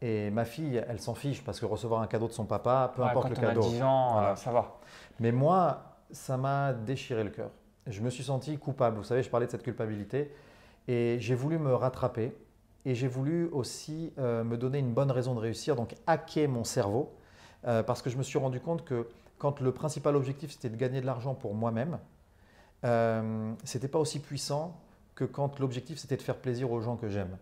Et ma fille, elle s'en fiche parce que recevoir un cadeau de son papa, peu Ouais, importe quand le on a cadeau. 10 ans, Voilà. ça va. Mais moi, ça m'a déchiré le cœur. Je me suis senti coupable. Vous savez, je parlais de cette culpabilité. Et j'ai voulu me rattraper. Et j'ai voulu aussi euh, me donner une bonne raison de réussir, donc hacker mon cerveau. euh, parce que je me suis rendu compte que quand le principal objectif c'était de gagner de l'argent pour moi-même, euh, c'était pas aussi puissant que quand l'objectif c'était de faire plaisir aux gens que j'aime.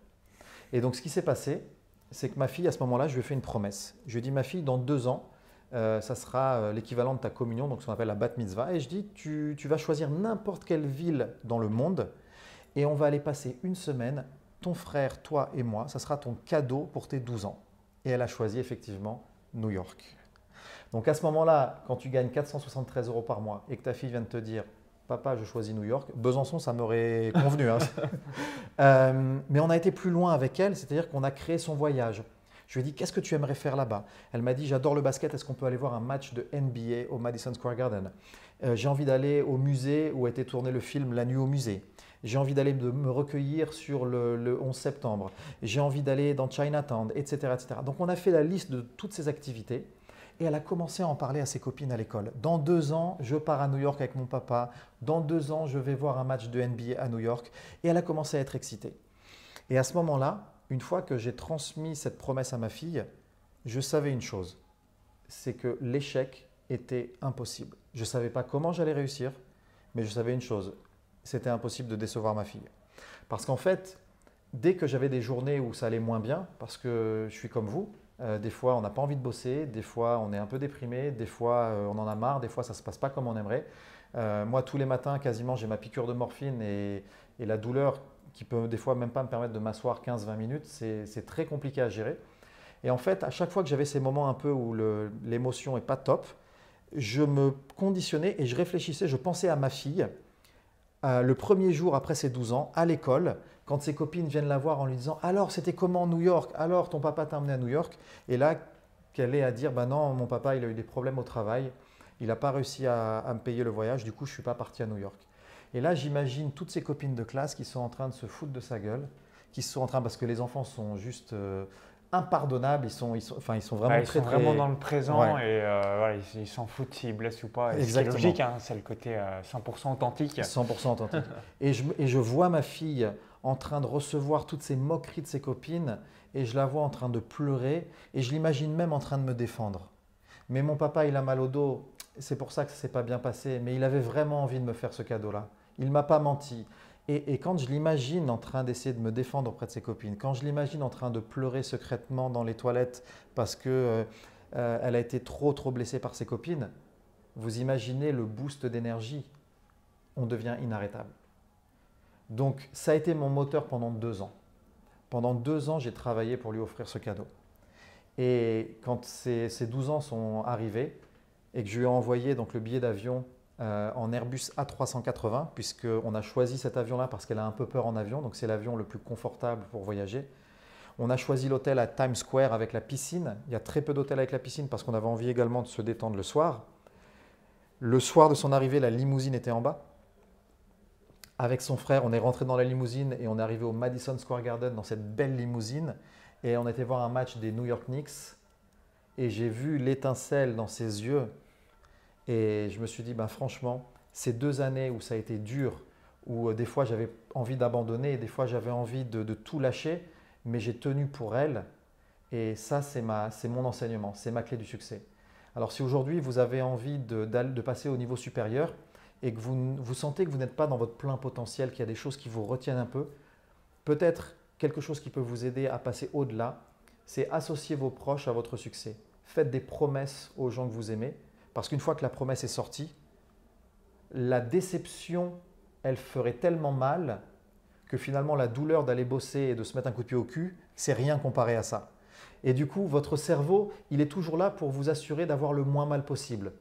Et donc ce qui s'est passé, c'est que ma fille, à ce moment-là, je lui ai fait une promesse. Je lui ai dit, ma fille, dans deux ans, euh, ça sera euh, l'équivalent de ta communion, donc ce qu'on appelle la bat mitzvah. Et je dis, tu, tu vas choisir n'importe quelle ville dans le monde et on va aller passer une semaine, ton frère, toi et moi, ça sera ton cadeau pour tes 12 ans. Et elle a choisi effectivement New York. Donc à ce moment-là, quand tu gagnes 473 euros par mois et que ta fille vient de te dire, papa, je choisis New York, Besançon, ça m'aurait convenu. hein. Euh, mais on a été plus loin avec elle, c'est-à-dire qu'on a créé son voyage. Je lui ai dit, qu'est-ce que tu aimerais faire là-bas? Elle m'a dit, j'adore le basket, est-ce qu'on peut aller voir un match de NBA au Madison Square Garden? Euh, J'ai envie d'aller au musée où a été tourné le film La nuit au musée. J'ai envie d'aller me recueillir sur le, le 11 septembre. J'ai envie d'aller dans Chinatown, etc., etc. Donc on a fait la liste de toutes ces activités. Et elle a commencé à en parler à ses copines à l'école. Dans deux ans, je pars à New York avec mon papa. Dans deux ans, je vais voir un match de NBA à New York. Et elle a commencé à être excitée. Et à ce moment-là, une fois que j'ai transmis cette promesse à ma fille, je savais une chose, c'est que l'échec était impossible. Je ne savais pas comment j'allais réussir, mais je savais une chose, c'était impossible de décevoir ma fille. Parce qu'en fait, dès que j'avais des journées où ça allait moins bien, parce que je suis comme vous, euh, des fois on n'a pas envie de bosser, des fois on est un peu déprimé, des fois euh, on en a marre, des fois ça ne se passe pas comme on aimerait. Euh, moi, tous les matins, quasiment, j'ai ma piqûre de morphine et, et la douleur qui peut des fois même pas me permettre de m'asseoir 15-20 minutes, c'est très compliqué à gérer. Et en fait, à chaque fois que j'avais ces moments un peu où l'émotion est pas top, je me conditionnais et je réfléchissais, je pensais à ma fille, euh, le premier jour après ses 12 ans, à l'école, quand ses copines viennent la voir en lui disant Alors, c'était comment New York? Alors, ton papa t'a emmené à New York? Et là, qu'elle est à dire Bah non, mon papa, il a eu des problèmes au travail, il n'a pas réussi à, à me payer le voyage, du coup, je ne suis pas parti à New York. Et là, j'imagine toutes ces copines de classe qui sont en train de se foutre de sa gueule, qui sont en train, parce que les enfants sont juste euh, impardonnables, ils sont, ils sont, enfin, ils sont vraiment ils très, sont très- vraiment dans le présent Ouais. et euh, voilà, ils s'en foutent s'ils blessent ou pas. C'est logique, hein, c'est le côté euh, 100% authentique. 100% authentique. et, je, et je vois ma fille en train de recevoir toutes ces moqueries de ses copines et je la vois en train de pleurer et je l'imagine même en train de me défendre. Mais mon papa, il a mal au dos, c'est pour ça que ça s'est pas bien passé, mais il avait vraiment envie de me faire ce cadeau-là. Il m'a pas menti. Et, quand je l'imagine en train d'essayer de me défendre auprès de ses copines, quand je l'imagine en train de pleurer secrètement dans les toilettes parce que euh, euh, a été trop trop blessée par ses copines, vous imaginez le boost d'énergie on devient inarrêtable. Donc ça a été mon moteur pendant deux ans. Pendant deux ans, j'ai travaillé pour lui offrir ce cadeau. Et quand ces, ces 12 ans sont arrivés et que je lui ai envoyé donc le billet d'avion en Airbus A380, puisqu'on a choisi cet avion-là parce qu'elle a un peu peur en avion, donc c'est l'avion le plus confortable pour voyager. On a choisi l'hôtel à Times Square avec la piscine. Il y a très peu d'hôtels avec la piscine parce qu'on avait envie également de se détendre le soir. Le soir de son arrivée, la limousine était en bas. Avec son frère, on est rentré dans la limousine et on est arrivé au Madison Square Garden dans cette belle limousine. Et on était voir un match des New York Knicks. Et j'ai vu l'étincelle dans ses yeux. Et je me suis dit, ben franchement, ces deux années où ça a été dur, où euh, des fois j'avais envie d'abandonner des fois j'avais envie de, tout lâcher, mais j'ai tenu pour elle. Et ça, c'est mon enseignement, c'est ma clé du succès. Alors si aujourd'hui vous avez envie de, de passer au niveau supérieur, et que vous, vous sentez que vous n'êtes pas dans votre plein potentiel, qu'il y a des choses qui vous retiennent un peu, peut-être quelque chose qui peut vous aider à passer au-delà, c'est associer vos proches à votre succès. Faites des promesses aux gens que vous aimez, parce qu'une fois que la promesse est sortie, la déception, elle ferait tellement mal que finalement la douleur d'aller bosser et de se mettre un coup de pied au cul, c'est rien comparé à ça. Et du coup, votre cerveau, il est toujours là pour vous assurer d'avoir le moins mal possible.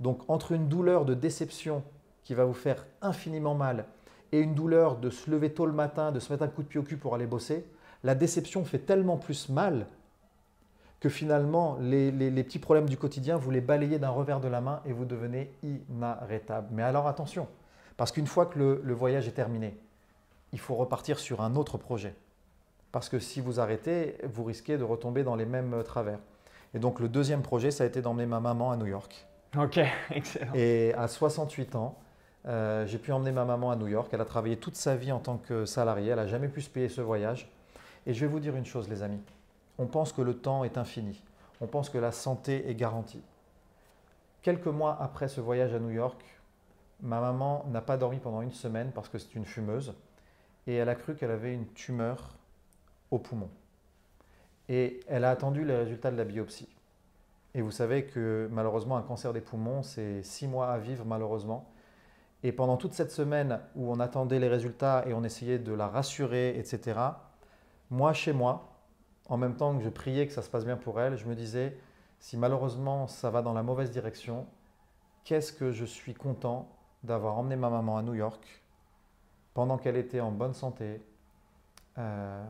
Donc entre une douleur de déception qui va vous faire infiniment mal et une douleur de se lever tôt le matin, de se mettre un coup de pied au cul pour aller bosser, la déception fait tellement plus mal que finalement les, petits problèmes du quotidien, vous les balayez d'un revers de la main et vous devenez inarrêtable. Mais alors attention, parce qu'une fois que le, le voyage est terminé, il faut repartir sur un autre projet. Parce que si vous arrêtez, vous risquez de retomber dans les mêmes travers. Et donc le deuxième projet, ça a été d'emmener ma maman à New York. Ok, excellent. Et à 68 ans, euh, j'ai pu emmener ma maman à New York. Elle a travaillé toute sa vie en tant que salariée. Elle n'a jamais pu se payer ce voyage. Et je vais vous dire une chose, les amis. On pense que le temps est infini. On pense que la santé est garantie. Quelques mois après ce voyage à New York, ma maman n'a pas dormi pendant une semaine parce que c'est une fumeuse. Et elle a cru qu'elle avait une tumeur au poumon. Et elle a attendu les résultats de la biopsie. Et vous savez que malheureusement, un cancer des poumons, c'est six mois à vivre malheureusement. Et pendant toute cette semaine où on attendait les résultats et on essayait de la rassurer, etc., moi, chez moi, en même temps que je priais que ça se passe bien pour elle, je me disais, si malheureusement ça va dans la mauvaise direction, qu'est-ce que je suis content d'avoir emmené ma maman à New York pendant qu'elle était en bonne santé. Euh,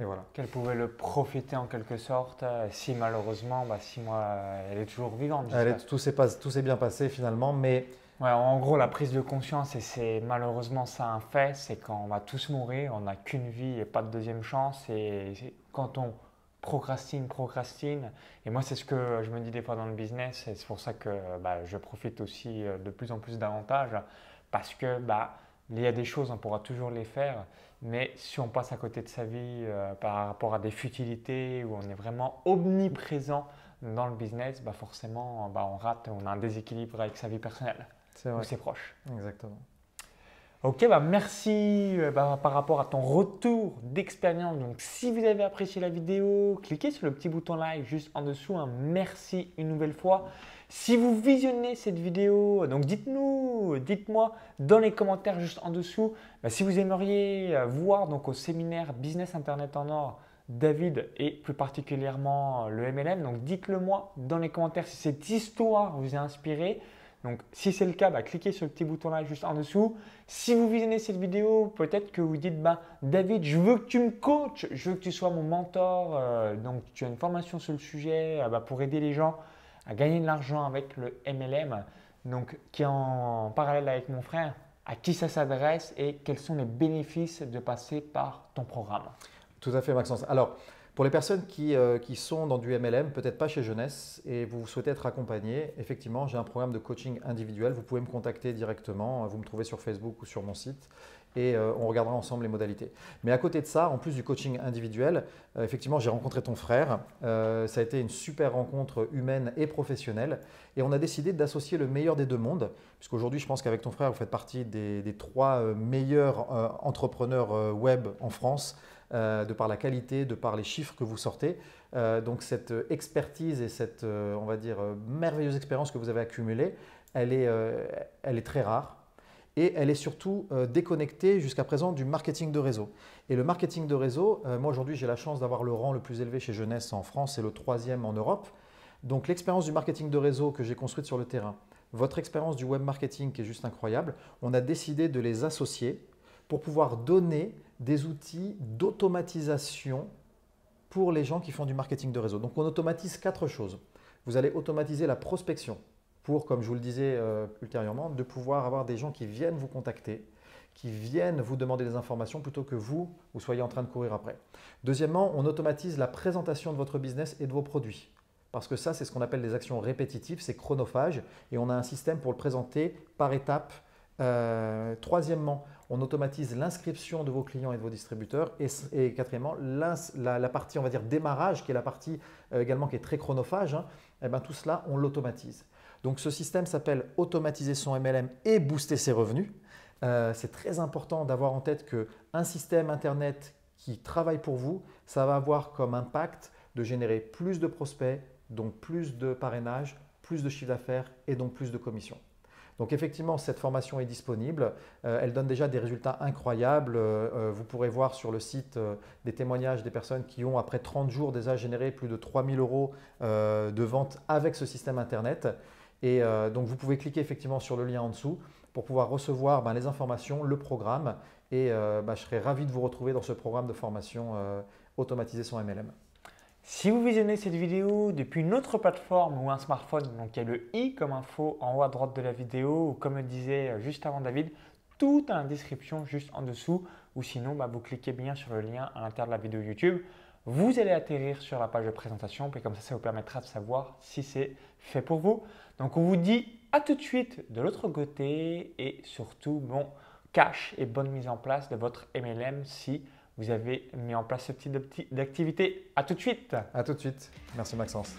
et voilà. Qu'elle pouvait le profiter en quelque sorte, euh, si malheureusement, bah, si moi, elle est toujours vivante. tout s'est bien passé finalement, mais Ouais, en gros, la prise de conscience, et c'est malheureusement ça un fait, c'est quand on va tous mourir, on n'a qu'une vie et pas de deuxième chance. Et quand on procrastine, procrastine, et moi c'est ce que je me dis des fois dans le business, et c'est pour ça que bah, je profite aussi euh, de plus en plus davantage, parce que bah, il y a des choses, on pourra toujours les faire, mais si on passe à côté de sa vie euh, par rapport à des futilités, où on est vraiment omniprésent dans le business, bah forcément bah on rate, on a un déséquilibre avec sa vie personnelle c'est ses proches. Exactement. Ok, bah merci euh, bah, par rapport à ton retour d'expérience. Donc, si vous avez apprécié la vidéo, cliquez sur le petit bouton like juste en dessous. Merci une nouvelle fois. Si vous visionnez cette vidéo, donc dites-nous, dites-moi dans les commentaires juste en dessous bah, si vous aimeriez euh, voir donc au séminaire Business Internet en Or David et plus particulièrement le MLM. Donc, dites-le moi dans les commentaires si cette histoire vous a inspiré. Donc, si c'est le cas, bah, cliquez sur le petit bouton là juste en dessous. Si vous visionnez cette vidéo, peut-être que vous dites bah, David, je veux que tu me coaches, je veux que tu sois mon mentor. Euh, donc, tu as une formation sur le sujet euh, bah, pour aider les gens à gagner de l'argent avec le MLM, donc qui est en parallèle avec mon frère. À qui ça s'adresse et quels sont les bénéfices de passer par ton programme Tout à fait, Maxence. Alors, pour les personnes euh, qui, sont dans du MLM, peut-être pas chez Jeunesse, et vous souhaitez être accompagné, effectivement, j'ai un programme de coaching individuel. Vous pouvez me contacter directement. Vous me trouvez sur Facebook ou sur mon site et euh, on regardera ensemble les modalités. Mais à côté de ça, en plus du coaching individuel, euh, effectivement, j'ai rencontré ton frère. ça a été une super rencontre humaine et professionnelle. Et on a décidé d'associer le meilleur des deux mondes, puisqu'aujourd'hui, je pense qu'avec ton frère, vous faites partie des trois meilleurs entrepreneurs web en France. Euh, de par la qualité, de par les chiffres que vous sortez. Euh, donc cette expertise et cette, euh, on va dire, merveilleuse expérience que vous avez accumulée, elle est, elle est très rare. Et elle est surtout déconnectée jusqu'à présent du marketing de réseau. Et le marketing de réseau, moi aujourd'hui j'ai la chance d'avoir le rang le plus élevé chez Jeunesse en France et le troisième en Europe. Donc l'expérience du marketing de réseau que j'ai construite sur le terrain, votre expérience du web marketing qui est juste incroyable, on a décidé de les associer pour pouvoir donner des outils d'automatisation pour les gens qui font du marketing de réseau. Donc on automatise quatre choses. Vous allez automatiser la prospection pour, comme je vous le disais euh, ultérieurement, de pouvoir avoir des gens qui viennent vous contacter, qui viennent vous demander des informations plutôt que vous, vous soyez en train de courir après. Deuxièmement, on automatise la présentation de votre business et de vos produits. Parce que ça, c'est ce qu'on appelle des actions répétitives, c'est chronophage, et on a un système pour le présenter par étapes. Euh, troisièmement, on automatise l'inscription de vos clients et de vos distributeurs. Et, quatrièmement, la, partie, on va dire, démarrage, qui est la partie euh, également qui est très chronophage, hein, eh ben, tout cela, on l'automatise. Donc ce système s'appelle automatiser son MLM et booster ses revenus. Euh, c'est très important d'avoir en tête qu'un système Internet qui travaille pour vous, ça va avoir comme impact de générer plus de prospects, donc plus de parrainage, plus de chiffre d'affaires et donc plus de commissions. Donc effectivement, cette formation est disponible. Euh, elle donne déjà des résultats incroyables. Euh, vous pourrez voir sur le site des témoignages des personnes qui ont, après 30 jours, déjà généré plus de 3000 euros de vente avec ce système Internet. Et donc vous pouvez cliquer effectivement sur le lien en dessous pour pouvoir recevoir ben, les informations, le programme. Et euh, ben, je serai ravi de vous retrouver dans ce programme de formation euh, Automatiser son MLM. Si vous visionnez cette vidéo depuis une autre plateforme ou un smartphone, donc il y a le i comme info en haut à droite de la vidéo, ou comme le disait euh, juste avant David, tout dans la description juste en dessous, ou sinon bah, vous cliquez bien sur le lien à l'intérieur de la vidéo YouTube. Vous allez atterrir sur la page de présentation, puis comme ça, ça vous permettra de savoir si c'est fait pour vous. Donc on vous dit à tout de suite de l'autre côté et surtout bon cash et bonne mise en place de votre MLM si vous avez mis en place ce type d'activité. À tout de suite. À tout de suite. Merci Maxence.